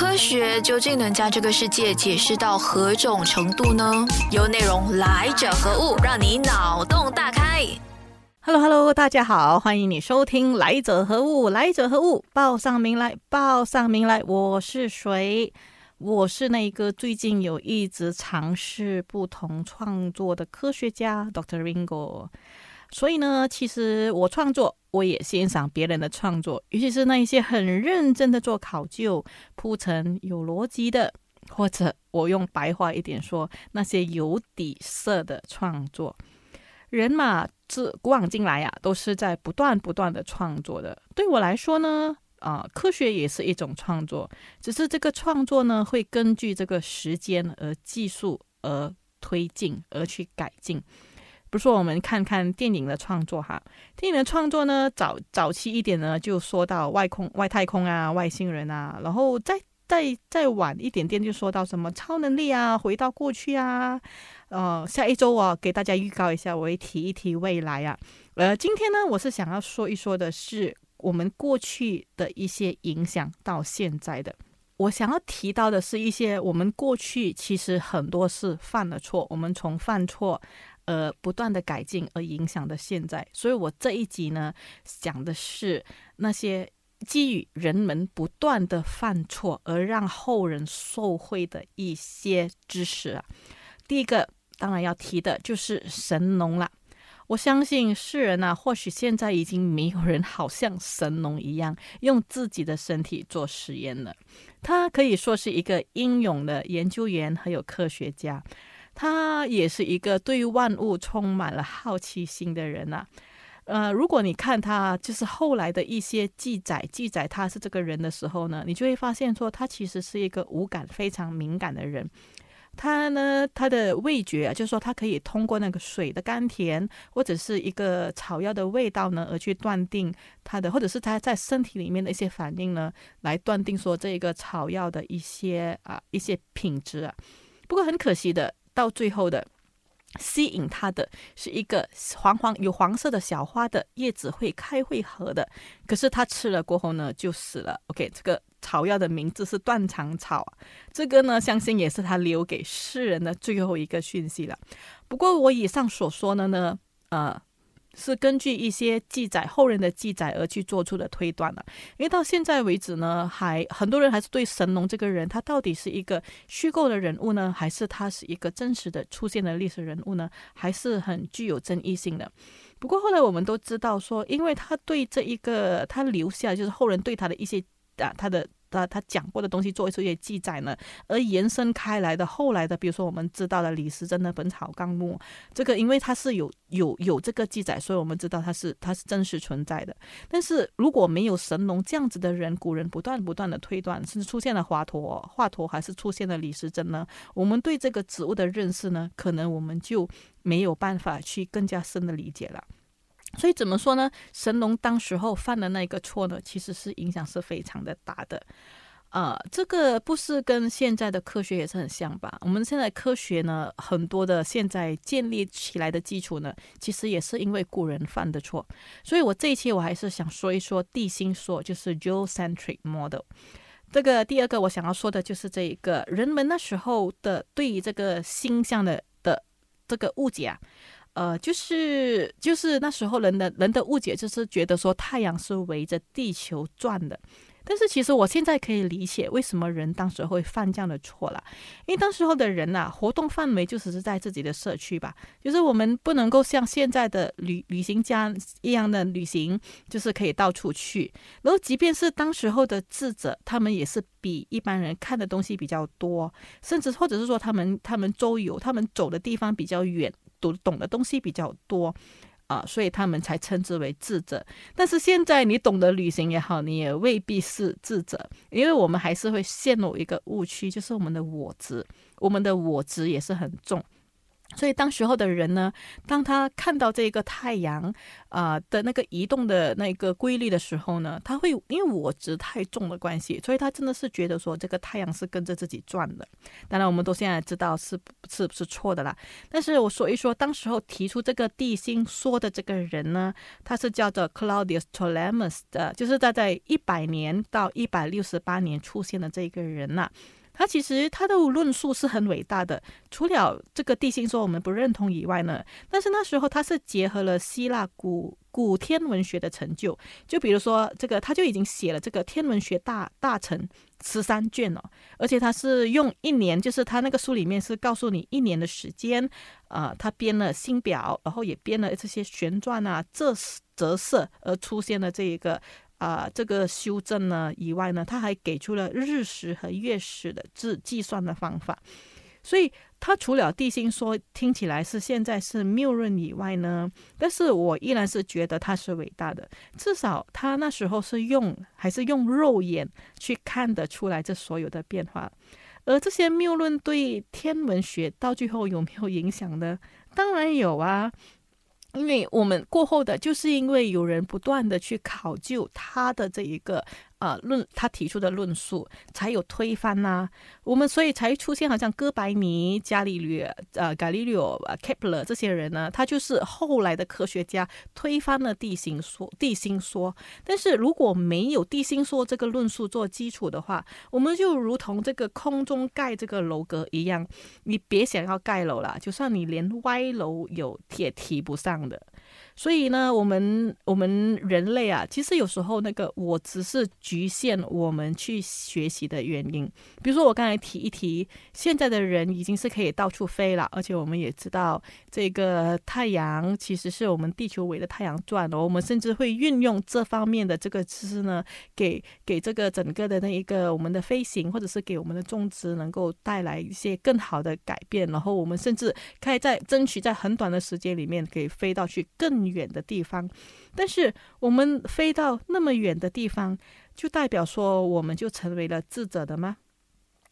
科学究竟能将这个世界解释到何种程度呢？由内容来者何物，让你脑洞大开。Hello Hello，大家好，欢迎你收听《来者何物》，来者何物，报上名来，报上名来，我是谁？我是那个最近有一直尝试不同创作的科学家，Dr. Ringo。所以呢，其实我创作，我也欣赏别人的创作，尤其是那一些很认真的做考究、铺陈有逻辑的，或者我用白话一点说，那些有底色的创作。人嘛，自古往今来啊，都是在不断不断的创作的。对我来说呢，啊，科学也是一种创作，只是这个创作呢，会根据这个时间而技术而推进而去改进。比如说，我们看看电影的创作哈，电影的创作呢，早早期一点呢，就说到外空、外太空啊、外星人啊，然后再再再晚一点点，就说到什么超能力啊、回到过去啊。呃，下一周啊，给大家预告一下，我会提一提未来啊。呃，今天呢，我是想要说一说的是我们过去的一些影响到现在的。我想要提到的是一些我们过去其实很多是犯了错，我们从犯错。呃，不断的改进而影响的现在，所以我这一集呢讲的是那些基于人们不断的犯错而让后人受惠的一些知识啊。第一个当然要提的就是神农了。我相信世人呢，或许现在已经没有人好像神农一样用自己的身体做实验了。他可以说是一个英勇的研究员，还有科学家。他也是一个对万物充满了好奇心的人呐，呃，如果你看他就是后来的一些记载，记载他是这个人的时候呢，你就会发现说他其实是一个五感非常敏感的人。他呢，他的味觉啊，就是说他可以通过那个水的甘甜或者是一个草药的味道呢，而去断定他的，或者是他在身体里面的一些反应呢，来断定说这个草药的一些啊一些品质啊。不过很可惜的。到最后的吸引它的是一个黄黄有黄色的小花的叶子会开会合的，可是它吃了过后呢就死了。OK，这个草药的名字是断肠草，这个呢相信也是他留给世人的最后一个讯息了。不过我以上所说的呢，呃。是根据一些记载后人的记载而去做出的推断了，因为到现在为止呢，还很多人还是对神农这个人，他到底是一个虚构的人物呢，还是他是一个真实的出现的历史人物呢，还是很具有争议性的。不过后来我们都知道说，因为他对这一个他留下就是后人对他的一些啊他的。他他讲过的东西做一些记载呢，而延伸开来的后来的，比如说我们知道的李时珍的《本草纲目》，这个因为它是有有有这个记载，所以我们知道它是它是真实存在的。但是如果没有神农这样子的人，古人不断不断的推断，甚至出现了华佗，华佗还是出现了李时珍呢？我们对这个植物的认识呢，可能我们就没有办法去更加深的理解了。所以怎么说呢？神农当时候犯的那个错呢，其实是影响是非常的大的。呃，这个不是跟现在的科学也是很像吧？我们现在科学呢，很多的现在建立起来的基础呢，其实也是因为古人犯的错。所以我这一期我还是想说一说地心说，就是 geocentric model。这个第二个我想要说的就是这一个人们那时候的对于这个星象的的这个误解啊。呃，就是就是那时候人的人的误解，就是觉得说太阳是围着地球转的。但是其实我现在可以理解为什么人当时会犯这样的错了，因为当时候的人呐，活动范围就只是在自己的社区吧，就是我们不能够像现在的旅旅行家一样的旅行，就是可以到处去。然后即便是当时候的智者，他们也是比一般人看的东西比较多，甚至或者是说他们他们周游，他们走的地方比较远。读懂的东西比较多啊，所以他们才称之为智者。但是现在你懂得旅行也好，你也未必是智者，因为我们还是会陷入一个误区，就是我们的我执，我们的我执也是很重。所以当时候的人呢，当他看到这个太阳啊的那个移动的那个规律的时候呢，他会因为我执太重的关系，所以他真的是觉得说这个太阳是跟着自己转的。当然，我们都现在知道是是不是错的啦。但是我所以说，当时候提出这个地心说的这个人呢，他是叫做 Claudius Ptolemus 的，就是在在一百年到一百六十八年出现的这个人呐。他其实他的论述是很伟大的，除了这个地心说我们不认同以外呢，但是那时候他是结合了希腊古古天文学的成就，就比如说这个他就已经写了这个天文学大大成十三卷了，而且他是用一年，就是他那个书里面是告诉你一年的时间，呃，他编了星表，然后也编了这些旋转啊、这折射而出现的这一个。啊，这个修正呢以外呢，他还给出了日食和月食的计计算的方法，所以他除了地心说听起来是现在是谬论以外呢，但是我依然是觉得他是伟大的，至少他那时候是用还是用肉眼去看得出来这所有的变化，而这些谬论对天文学到最后有没有影响呢？当然有啊。因为我们过后的，就是因为有人不断的去考究他的这一个。呃，论他提出的论述才有推翻呐，我们所以才出现好像哥白尼、伽利略、呃，伽利略、开普勒这些人呢，他就是后来的科学家推翻了地心说。地心说，但是如果没有地心说这个论述做基础的话，我们就如同这个空中盖这个楼阁一样，你别想要盖楼了，就算你连歪楼有也提不上的。所以呢，我们我们人类啊，其实有时候那个我只是局限我们去学习的原因。比如说我刚才提一提，现在的人已经是可以到处飞了，而且我们也知道这个太阳其实是我们地球围着太阳转的。我们甚至会运用这方面的这个知识呢，给给这个整个的那一个我们的飞行，或者是给我们的种植能够带来一些更好的改变。然后我们甚至可以在争取在很短的时间里面，可以飞到去更。远的地方，但是我们飞到那么远的地方，就代表说我们就成为了智者的吗？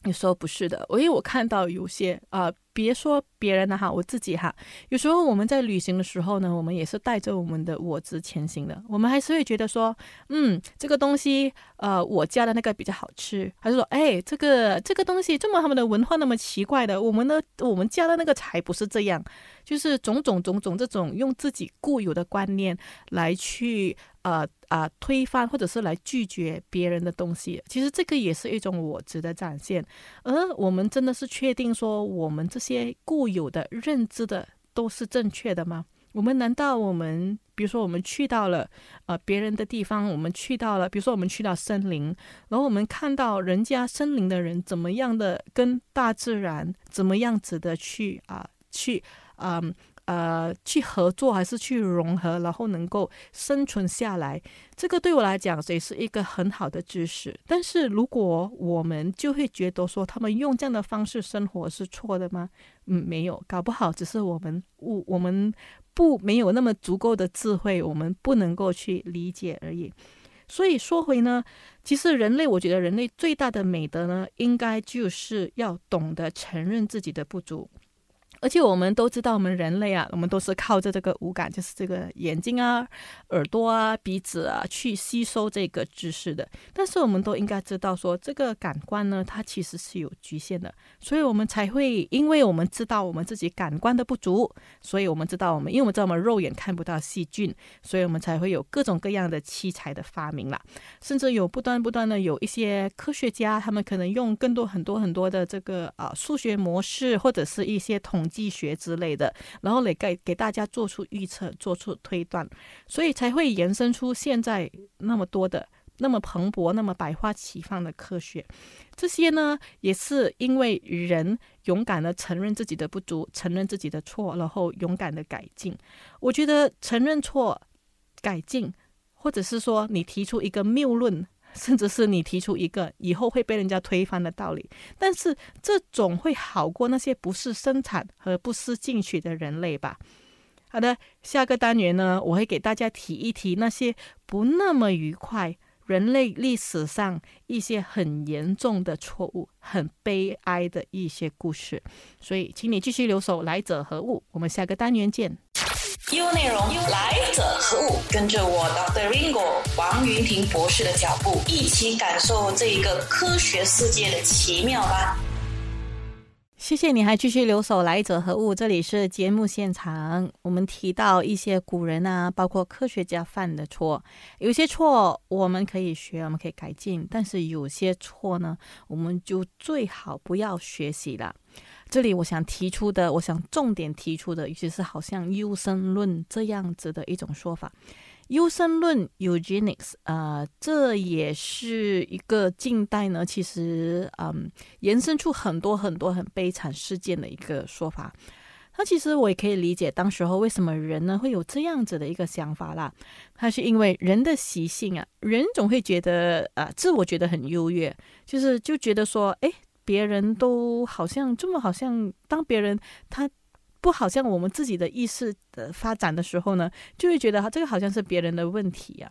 你说不是的，因为我看到有些啊。别说别人的哈，我自己哈，有时候我们在旅行的时候呢，我们也是带着我们的我执前行的。我们还是会觉得说，嗯，这个东西，呃，我家的那个比较好吃，还是说，哎，这个这个东西这么他们的文化那么奇怪的，我们的我们家的那个才不是这样，就是种种种种这种用自己固有的观念来去。呃啊，推翻或者是来拒绝别人的东西，其实这个也是一种我值的展现。而我们真的是确定说，我们这些些固有的认知的都是正确的吗？我们难道我们，比如说我们去到了呃别人的地方，我们去到了，比如说我们去到森林，然后我们看到人家森林的人怎么样的跟大自然怎么样子的去啊去嗯。呃去合作还是去融合，然后能够生存下来，这个对我来讲也是一个很好的知识。但是如果我们就会觉得说，他们用这样的方式生活是错的吗？嗯，没有，搞不好只是我们我我们不没有那么足够的智慧，我们不能够去理解而已。所以说回呢，其实人类，我觉得人类最大的美德呢，应该就是要懂得承认自己的不足。而且我们都知道，我们人类啊，我们都是靠着这个五感，就是这个眼睛啊、耳朵啊、鼻子啊，去吸收这个知识的。但是我们都应该知道，说这个感官呢，它其实是有局限的。所以我们才会，因为我们知道我们自己感官的不足，所以我们知道我们，因为我们知道我们肉眼看不到细菌，所以我们才会有各种各样的器材的发明啦。甚至有不断不断的有一些科学家，他们可能用更多很多很多的这个啊数学模式，或者是一些统。计学之类的，然后来给给大家做出预测、做出推断，所以才会延伸出现在那么多的、那么蓬勃、那么百花齐放的科学。这些呢，也是因为人勇敢的承认自己的不足，承认自己的错，然后勇敢的改进。我觉得承认错、改进，或者是说你提出一个谬论。甚至是你提出一个以后会被人家推翻的道理，但是这总会好过那些不是生产和不思进取的人类吧？好的，下个单元呢，我会给大家提一提那些不那么愉快、人类历史上一些很严重的错误、很悲哀的一些故事。所以，请你继续留守，来者何物？我们下个单元见。U 内容，来者何物？跟着我 Dr. Ringo 王云婷博士的脚步，一起感受这一个科学世界的奇妙吧。谢谢你还继续留守，来者何物？这里是节目现场。我们提到一些古人啊，包括科学家犯的错，有些错我们可以学，我们可以改进，但是有些错呢，我们就最好不要学习了。这里我想提出的，我想重点提出的，尤其是好像优生论这样子的一种说法。优生论 （eugenics） 啊，这也是一个近代呢，其实嗯，延伸出很多很多很悲惨事件的一个说法。那其实我也可以理解，当时候为什么人呢会有这样子的一个想法啦？它是因为人的习性啊，人总会觉得啊，自我觉得很优越，就是就觉得说，哎。别人都好像这么好像，当别人他不好像我们自己的意识的发展的时候呢，就会觉得哈这个好像是别人的问题呀。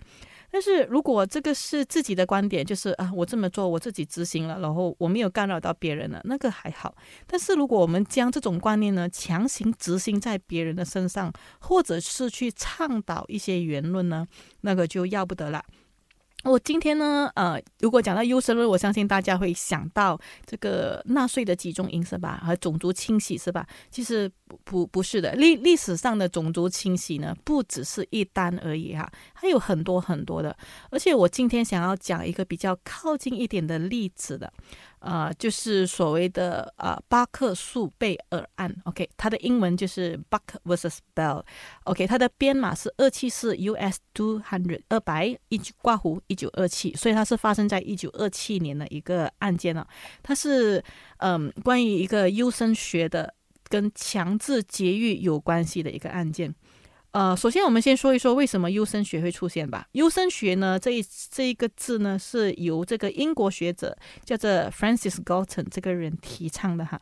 但是如果这个是自己的观点，就是啊，我这么做我自己执行了，然后我没有干扰到别人了，那个还好。但是如果我们将这种观念呢强行执行在别人的身上，或者是去倡导一些言论呢，那个就要不得了。我今天呢，呃，如果讲到优生论，我相信大家会想到这个纳税的集中营是吧？和种族清洗是吧？其实不不不是的，历历史上的种族清洗呢，不只是一单而已哈，还有很多很多的。而且我今天想要讲一个比较靠近一点的例子的。呃，就是所谓的呃巴克诉贝尔案，OK，它的英文就是 Buck vs Bell，OK，它的编码是二七四 US two hundred 二百一九挂弧一九二七，所以它是发生在一九二七年的一个案件了。它是嗯关于一个优生学的跟强制节育有关系的一个案件。呃，首先我们先说一说为什么优生学会出现吧。优生学呢，这一这一个字呢，是由这个英国学者叫做 Francis Galton 这个人提倡的哈。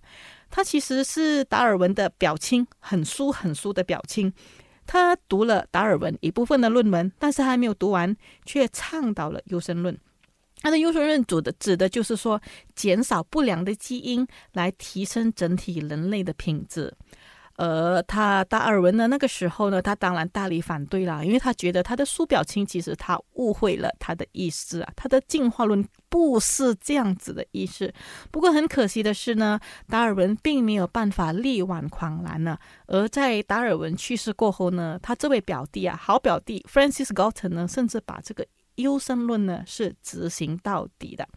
他其实是达尔文的表亲，很疏很疏的表亲。他读了达尔文一部分的论文，但是还没有读完，却倡导了优生论。他的优生论主的指的就是说，减少不良的基因，来提升整体人类的品质。而他达尔文呢，那个时候呢，他当然大力反对了，因为他觉得他的苏表亲其实他误会了他的意思啊，他的进化论不是这样子的意思。不过很可惜的是呢，达尔文并没有办法力挽狂澜呢。而在达尔文去世过后呢，他这位表弟啊，好表弟 Francis Galton 呢，甚至把这个优生论呢是执行到底的。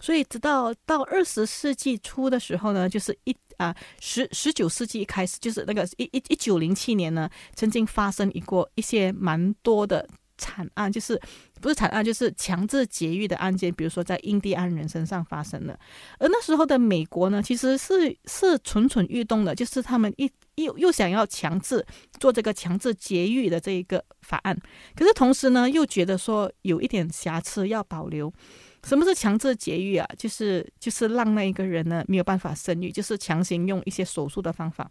所以直到到二十世纪初的时候呢，就是一。啊，十十九世纪开始，就是那个一一一九零七年呢，曾经发生一过一些蛮多的惨案，就是不是惨案，就是强制节育的案件，比如说在印第安人身上发生的。而那时候的美国呢，其实是是蠢蠢欲动的，就是他们一又又想要强制做这个强制节育的这一个法案，可是同时呢，又觉得说有一点瑕疵要保留。什么是强制节育啊？就是就是让那一个人呢没有办法生育，就是强行用一些手术的方法，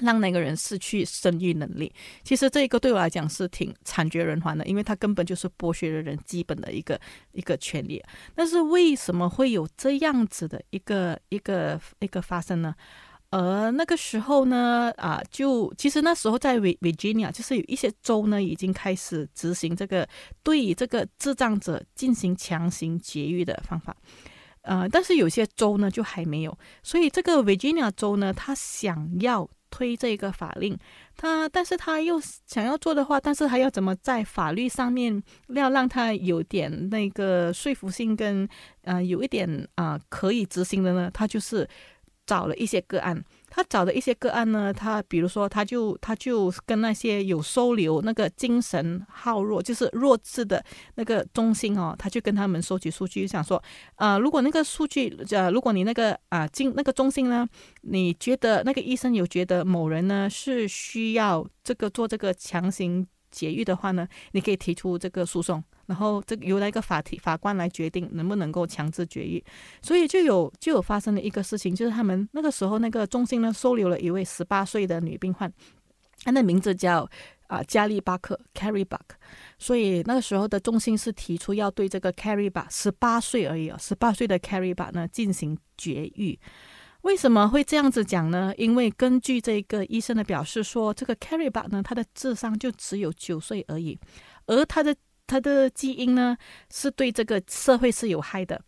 让那个人失去生育能力。其实这一个对我来讲是挺惨绝人寰的，因为他根本就是剥削了人基本的一个一个权利。但是为什么会有这样子的一个一个一个发生呢？而那个时候呢，啊，就其实那时候在维维吉尼亚，就是有一些州呢已经开始执行这个对于这个智障者进行强行节育的方法，呃，但是有些州呢就还没有，所以这个维吉尼亚州呢，他想要推这个法令，他但是他又想要做的话，但是还要怎么在法律上面要让他有点那个说服性跟呃有一点啊可以执行的呢？他就是。找了一些个案，他找的一些个案呢，他比如说，他就他就跟那些有收留那个精神好弱，就是弱智的那个中心哦，他就跟他们收集数据，想说，呃，如果那个数据，呃，如果你那个啊，经那个中心呢，你觉得那个医生有觉得某人呢是需要这个做这个强行节育的话呢，你可以提出这个诉讼。然后这个由那个法庭法官来决定能不能够强制绝育，所以就有就有发生了一个事情，就是他们那个时候那个中心呢收留了一位十八岁的女病患，她的名字叫啊加利巴克 （Carry Buck） 所以那个时候的中心是提出要对这个 Carry Buck 十八岁而已啊，十八岁的 Carry Buck 呢进行绝育。为什么会这样子讲呢？因为根据这个医生的表示说，这个 Carry Buck 呢，他的智商就只有九岁而已，而他的他的基因呢是对这个社会是有害的，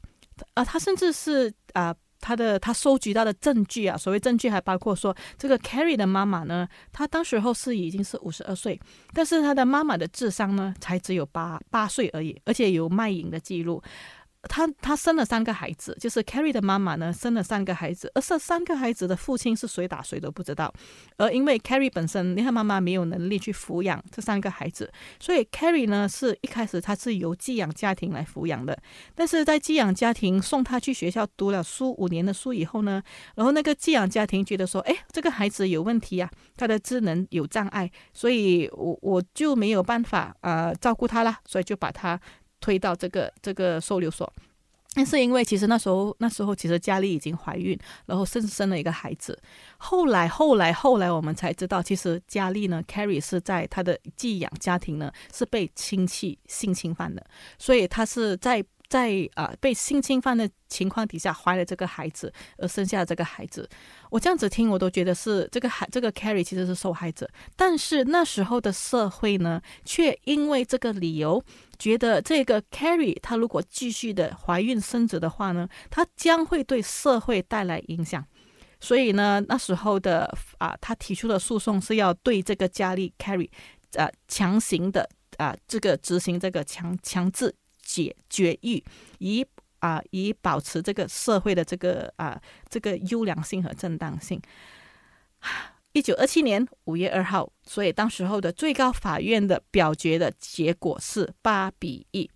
啊，他甚至是啊。他的他收集到的证据啊，所谓证据还包括说，这个 Carrie 的妈妈呢，她当时候是已经是五十二岁，但是她的妈妈的智商呢，才只有八八岁而已，而且有卖淫的记录。她她生了三个孩子，就是 Carrie 的妈妈呢生了三个孩子，而这三个孩子的父亲是谁打谁都不知道。而因为 Carrie 本身，你看妈妈没有能力去抚养这三个孩子，所以 Carrie 呢是一开始他是由寄养家庭来抚养的。但是在寄养家庭送他去学校读了书五年的书以后呢，然后那个寄养家庭觉得说，哎，这个孩子有问题啊，他的智能有障碍，所以我我就没有办法呃照顾他了，所以就把他。推到这个这个收留所，但是因为其实那时候那时候其实佳丽已经怀孕，然后甚至生了一个孩子。后来后来后来我们才知道，其实佳丽呢，Carrie 是在她的寄养家庭呢是被亲戚性侵犯的，所以她是在。在啊被性侵犯的情况底下怀了这个孩子，而生下这个孩子，我这样子听我都觉得是这个孩这个 Carrie 其实是受害者，但是那时候的社会呢，却因为这个理由，觉得这个 Carrie 她如果继续的怀孕生子的话呢，她将会对社会带来影响，所以呢那时候的啊他提出的诉讼是要对这个佳丽 Carrie 啊强行的啊这个执行这个强强制。解绝育，以啊以保持这个社会的这个啊这个优良性和正当性。一九二七年五月二号，所以当时候的最高法院的表决的结果是八比一，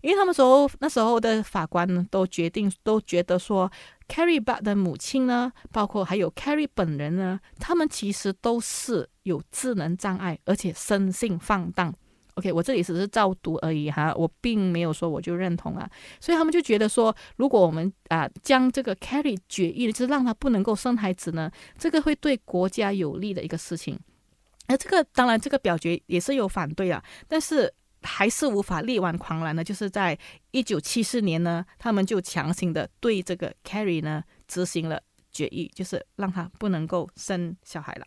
因为他们说那时候的法官呢都决定都觉得说，Carrie Buck 的母亲呢，包括还有 Carrie 本人呢，他们其实都是有智能障碍，而且生性放荡。OK，我这里只是照读而已哈，我并没有说我就认同啊，所以他们就觉得说，如果我们啊将这个 Carrie 决议，就是让他不能够生孩子呢，这个会对国家有利的一个事情。那这个当然这个表决也是有反对啊，但是还是无法力挽狂澜的，就是在一九七四年呢，他们就强行的对这个 Carrie 呢执行了决议，就是让他不能够生小孩了。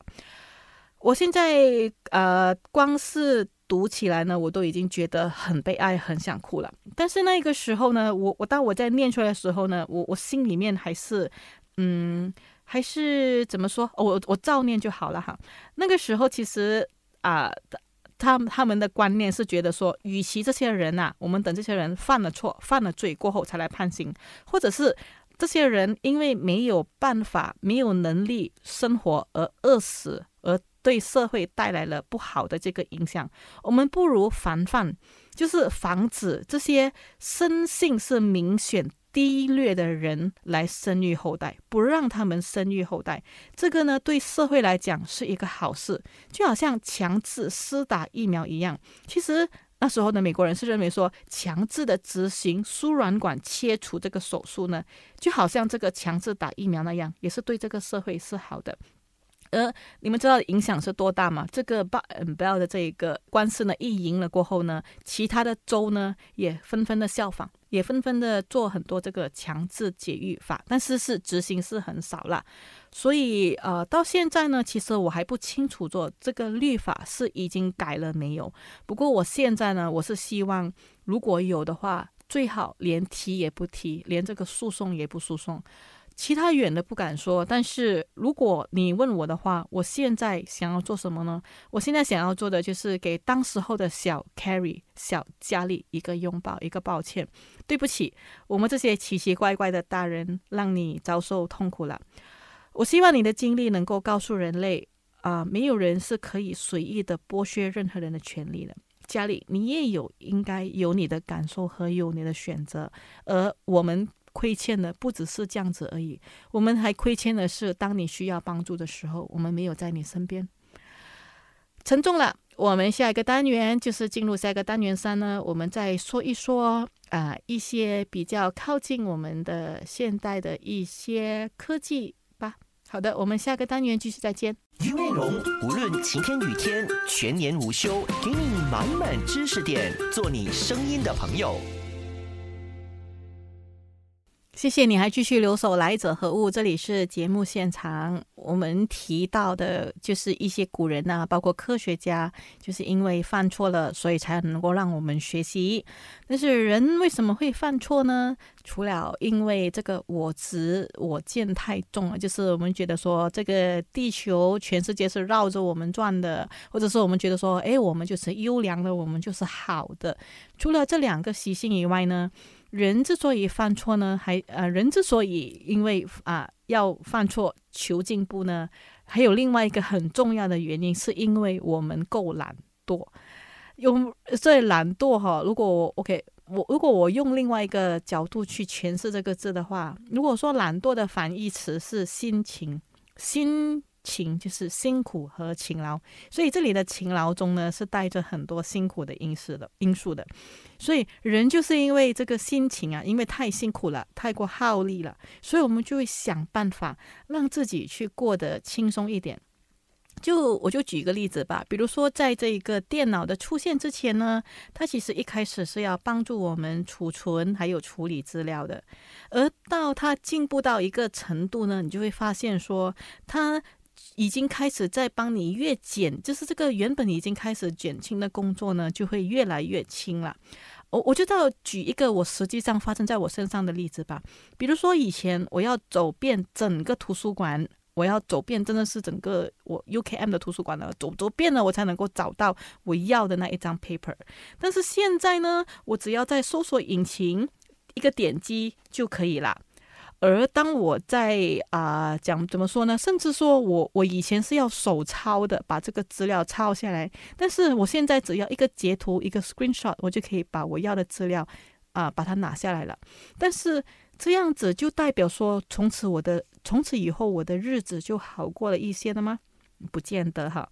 我现在呃光是。读起来呢，我都已经觉得很悲哀，很想哭了。但是那个时候呢，我我当我在念出来的时候呢，我我心里面还是，嗯，还是怎么说？我我照念就好了哈。那个时候其实啊，他他们的观念是觉得说，与其这些人呐，我们等这些人犯了错、犯了罪过后才来判刑，或者是这些人因为没有办法、没有能力生活而饿死而。对社会带来了不好的这个影响，我们不如防范，就是防止这些生性是明显低劣的人来生育后代，不让他们生育后代。这个呢，对社会来讲是一个好事，就好像强制施打疫苗一样。其实那时候的美国人是认为说，强制的执行输卵管切除这个手术呢，就好像这个强制打疫苗那样，也是对这个社会是好的。而你们知道影响是多大吗？这个 b u Bell 的这一个官司呢，一赢了过后呢，其他的州呢也纷纷的效仿，也纷纷的做很多这个强制节育法，但是是执行是很少了。所以呃，到现在呢，其实我还不清楚做这个律法是已经改了没有。不过我现在呢，我是希望如果有的话，最好连提也不提，连这个诉讼也不诉讼。其他远的不敢说，但是如果你问我的话，我现在想要做什么呢？我现在想要做的就是给当时候的小 Carrie、小佳丽一个拥抱，一个抱歉，对不起，我们这些奇奇怪怪的大人让你遭受痛苦了。我希望你的经历能够告诉人类啊，没有人是可以随意的剥削任何人的权利的。佳丽，你也有应该有你的感受和有你的选择，而我们。亏欠的不只是这样子而已，我们还亏欠的是，当你需要帮助的时候，我们没有在你身边。沉重了，我们下一个单元就是进入下一个单元三呢，我们再说一说啊一些比较靠近我们的现代的一些科技吧。好的，我们下个单元继续再见。内容无论晴天雨天，全年无休，给你满满知识点，做你声音的朋友。谢谢你还继续留守来者何物？这里是节目现场，我们提到的就是一些古人呐，包括科学家，就是因为犯错了，所以才能够让我们学习。但是人为什么会犯错呢？除了因为这个我执我见太重了，就是我们觉得说这个地球全世界是绕着我们转的，或者是我们觉得说，哎，我们就是优良的，我们就是好的。除了这两个习性以外呢？人之所以犯错呢，还呃，人之所以因为啊要犯错求进步呢，还有另外一个很重要的原因，是因为我们够懒惰。用这懒惰哈，如果我 OK，我如果我用另外一个角度去诠释这个字的话，如果说懒惰的反义词是心情，心。勤就是辛苦和勤劳，所以这里的勤劳中呢是带着很多辛苦的因素的因素的，所以人就是因为这个心情啊，因为太辛苦了，太过耗力了，所以我们就会想办法让自己去过得轻松一点。就我就举一个例子吧，比如说在这个电脑的出现之前呢，它其实一开始是要帮助我们储存还有处理资料的，而到它进步到一个程度呢，你就会发现说它。已经开始在帮你越减，就是这个原本已经开始减轻的工作呢，就会越来越轻了。我我就要举一个我实际上发生在我身上的例子吧。比如说以前我要走遍整个图书馆，我要走遍真的是整个我 UKM 的图书馆了，走走遍了我才能够找到我要的那一张 paper。但是现在呢，我只要在搜索引擎一个点击就可以了。而当我在啊讲怎么说呢？甚至说我我以前是要手抄的，把这个资料抄下来，但是我现在只要一个截图，一个 screenshot，我就可以把我要的资料啊把它拿下来了。但是这样子就代表说，从此我的从此以后我的日子就好过了一些了吗？不见得哈。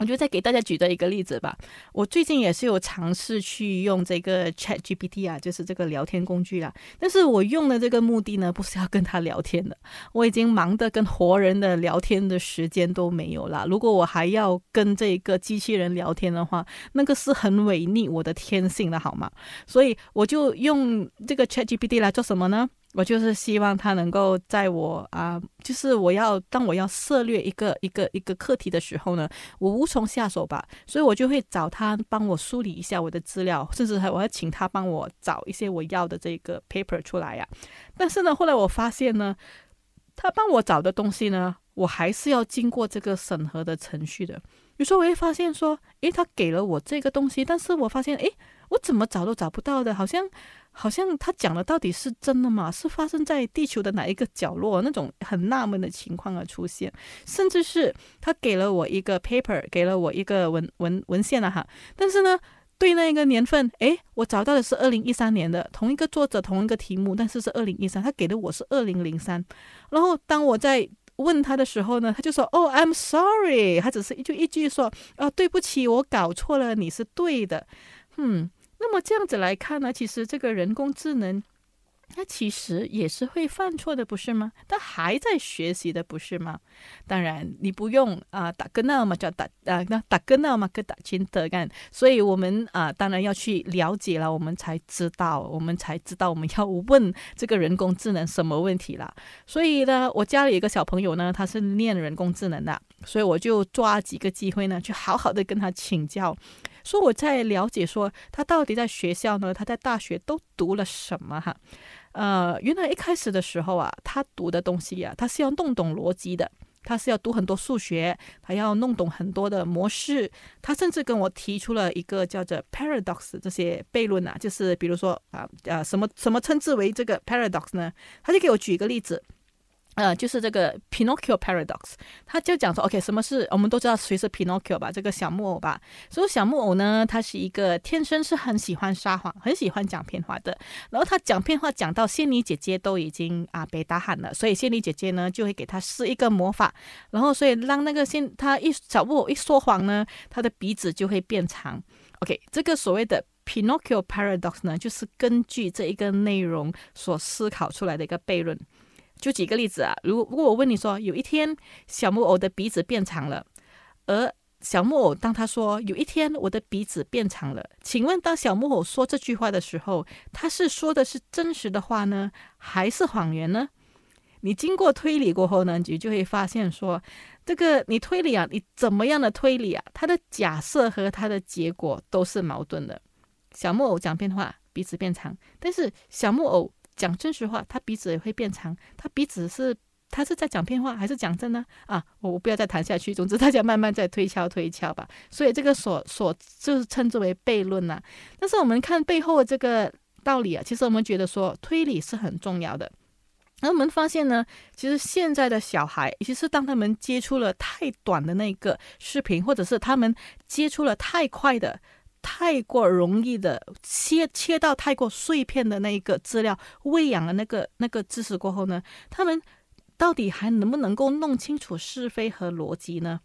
我就再给大家举的一个例子吧。我最近也是有尝试去用这个 Chat GPT 啊，就是这个聊天工具啊。但是我用的这个目的呢，不是要跟他聊天的。我已经忙得跟活人的聊天的时间都没有了。如果我还要跟这个机器人聊天的话，那个是很违逆我的天性的，好吗？所以我就用这个 Chat GPT 来做什么呢？我就是希望他能够在我啊，就是我要当我要涉猎一个一个一个课题的时候呢，我无从下手吧，所以我就会找他帮我梳理一下我的资料，甚至还我要请他帮我找一些我要的这个 paper 出来呀。但是呢，后来我发现呢，他帮我找的东西呢，我还是要经过这个审核的程序的。有时候我会发现说，诶，他给了我这个东西，但是我发现，诶，我怎么找都找不到的，好像。好像他讲的到底是真的吗？是发生在地球的哪一个角落？那种很纳闷的情况而出现，甚至是他给了我一个 paper，给了我一个文文文献了哈。但是呢，对那个年份，诶，我找到的是二零一三年的同一个作者同一个题目，但是是二零一三，他给的我是二零零三。然后当我在问他的时候呢，他就说：“哦，I'm sorry。”他只是一句一句说：“啊，对不起，我搞错了，你是对的。”嗯。那么这样子来看呢，其实这个人工智能，它其实也是会犯错的，不是吗？它还在学习的，不是吗？当然，你不用啊打个闹嘛，叫打啊那打个闹嘛，个打金德干。所以我们啊，当然要去了解了，我们才知道，我们才知道我们要问这个人工智能什么问题啦。所以呢，我家里一个小朋友呢，他是练人工智能的，所以我就抓几个机会呢，去好好的跟他请教。说我在了解，说他到底在学校呢？他在大学都读了什么？哈，呃，原来一开始的时候啊，他读的东西啊，他是要弄懂逻辑的，他是要读很多数学，他要弄懂很多的模式。他甚至跟我提出了一个叫做 paradox 这些悖论啊，就是比如说啊啊什么什么称之为这个 paradox 呢？他就给我举一个例子。呃，就是这个 Pinocchio paradox，他就讲说，OK，什么是我们都知道谁是 Pinocchio 吧？这个小木偶吧。所以小木偶呢，他是一个天生是很喜欢撒谎、很喜欢讲骗话的。然后他讲骗话讲到仙女姐姐都已经啊被打喊了，所以仙女姐姐呢就会给他施一个魔法，然后所以让那个仙他一小木偶一说谎呢，他的鼻子就会变长。OK，这个所谓的 Pinocchio paradox 呢，就是根据这一个内容所思考出来的一个悖论。就举个例子啊，如果如果我问你说，有一天小木偶的鼻子变长了，而小木偶当他说有一天我的鼻子变长了，请问当小木偶说这句话的时候，他是说的是真实的话呢，还是谎言呢？你经过推理过后呢，你就会发现说，这个你推理啊，你怎么样的推理啊，它的假设和它的结果都是矛盾的。小木偶讲变化，鼻子变长，但是小木偶。讲真实话，他鼻子也会变长。他鼻子是他是在讲骗话还是讲真呢？啊，我不要再谈下去。总之，大家慢慢再推敲推敲吧。所以这个所所就是称之为悖论呐。但是我们看背后的这个道理啊，其实我们觉得说推理是很重要的。而我们发现呢，其实现在的小孩，尤其实当他们接触了太短的那个视频，或者是他们接触了太快的。太过容易的切切到太过碎片的那一个资料，喂养了那个那个知识过后呢，他们到底还能不能够弄清楚是非和逻辑呢？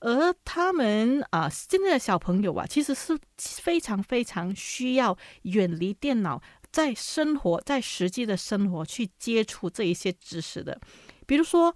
而他们啊，现在的小朋友啊，其实是非常非常需要远离电脑，在生活在实际的生活去接触这一些知识的。比如说，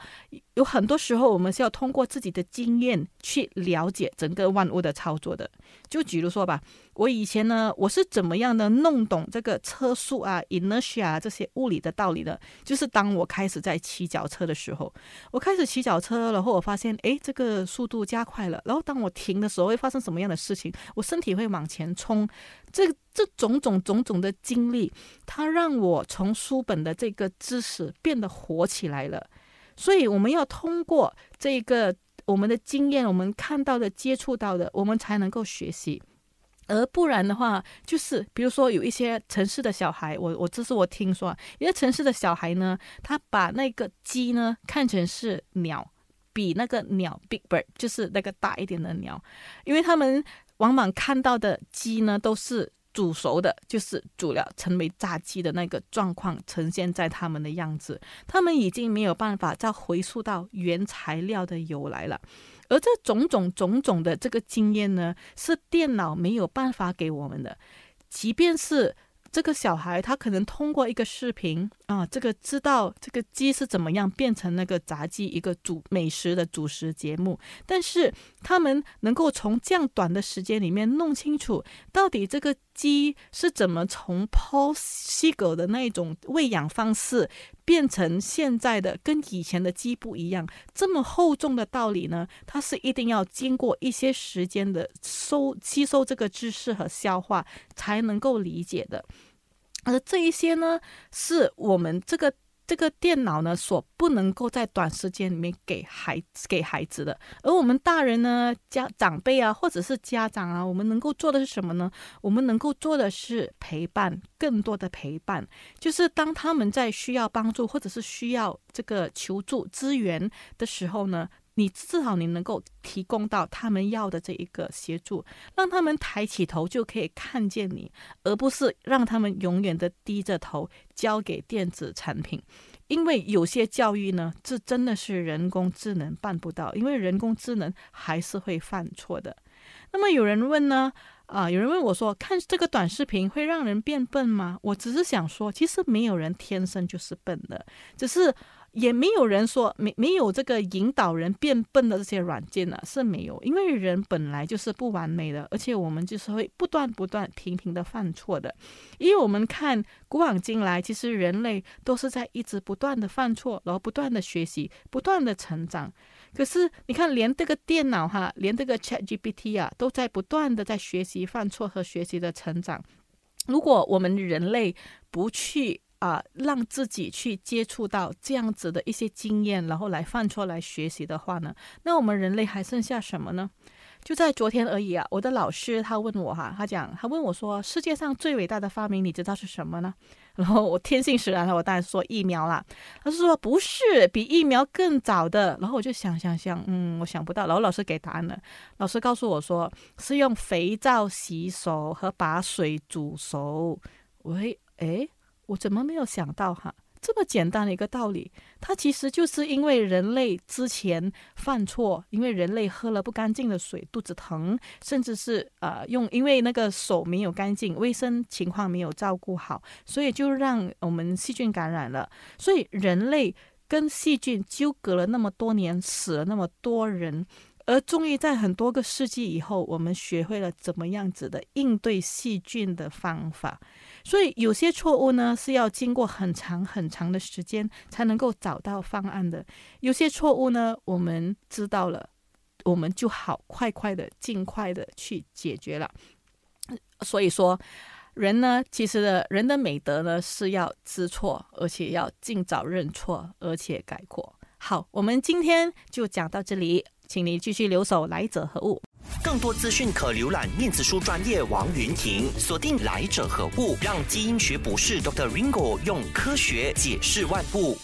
有很多时候我们是要通过自己的经验去了解整个万物的操作的。就比如说吧，我以前呢，我是怎么样的弄懂这个车速啊、inertia 这些物理的道理的？就是当我开始在骑脚车的时候，我开始骑脚车，然后我发现，哎，这个速度加快了。然后当我停的时候，会发生什么样的事情？我身体会往前冲。这这种种种种的经历，它让我从书本的这个知识变得活起来了。所以我们要通过这个我们的经验，我们看到的、接触到的，我们才能够学习。而不然的话，就是比如说有一些城市的小孩，我我这是我听说，一些城市的小孩呢，他把那个鸡呢看成是鸟，比那个鸟 big bird 就是那个大一点的鸟，因为他们往往看到的鸡呢都是。煮熟的，就是煮了成为炸鸡的那个状况呈现在他们的样子，他们已经没有办法再回溯到原材料的由来了，而这种种种种的这个经验呢，是电脑没有办法给我们的，即便是。这个小孩他可能通过一个视频啊，这个知道这个鸡是怎么样变成那个炸鸡一个主美食的主食节目，但是他们能够从这样短的时间里面弄清楚到底这个鸡是怎么从抛西狗的那种喂养方式变成现在的跟以前的鸡不一样这么厚重的道理呢？它是一定要经过一些时间的收吸收这个知识和消化才能够理解的。而这一些呢，是我们这个这个电脑呢所不能够在短时间里面给孩给孩子的。而我们大人呢，家长辈啊，或者是家长啊，我们能够做的是什么呢？我们能够做的是陪伴，更多的陪伴。就是当他们在需要帮助，或者是需要这个求助资源的时候呢。你至少你能够提供到他们要的这一个协助，让他们抬起头就可以看见你，而不是让他们永远的低着头交给电子产品。因为有些教育呢，这真的是人工智能办不到，因为人工智能还是会犯错的。那么有人问呢？啊，有人问我说，看这个短视频会让人变笨吗？我只是想说，其实没有人天生就是笨的，只是。也没有人说没没有这个引导人变笨的这些软件呢，是没有，因为人本来就是不完美的，而且我们就是会不断不断频频的犯错的。因为我们看古往今来，其实人类都是在一直不断的犯错，然后不断的学习，不断的成长。可是你看，连这个电脑哈，连这个 ChatGPT 啊，都在不断的在学习犯错和学习的成长。如果我们人类不去，啊，让自己去接触到这样子的一些经验，然后来犯错来学习的话呢，那我们人类还剩下什么呢？就在昨天而已啊！我的老师他问我哈，他讲他问我说，世界上最伟大的发明你知道是什么呢？然后我天性使然了，我当然说疫苗啦。他是说不是，比疫苗更早的。然后我就想想想，嗯，我想不到。然后老师给答案了，老师告诉我说是用肥皂洗手和把水煮熟。喂，诶。我怎么没有想到哈？这么简单的一个道理，它其实就是因为人类之前犯错，因为人类喝了不干净的水，肚子疼，甚至是呃用因为那个手没有干净，卫生情况没有照顾好，所以就让我们细菌感染了。所以人类跟细菌纠葛了那么多年，死了那么多人。而终于在很多个世纪以后，我们学会了怎么样子的应对细菌的方法。所以有些错误呢是要经过很长很长的时间才能够找到方案的。有些错误呢，我们知道了，我们就好快快的、尽快的去解决了。所以说，人呢，其实的人的美德呢是要知错，而且要尽早认错，而且改过。好，我们今天就讲到这里。请你继续留守，来者何物？更多资讯可浏览面子书专业王云婷，锁定来者何物，让基因学博士 Dr. Ringo 用科学解释万物。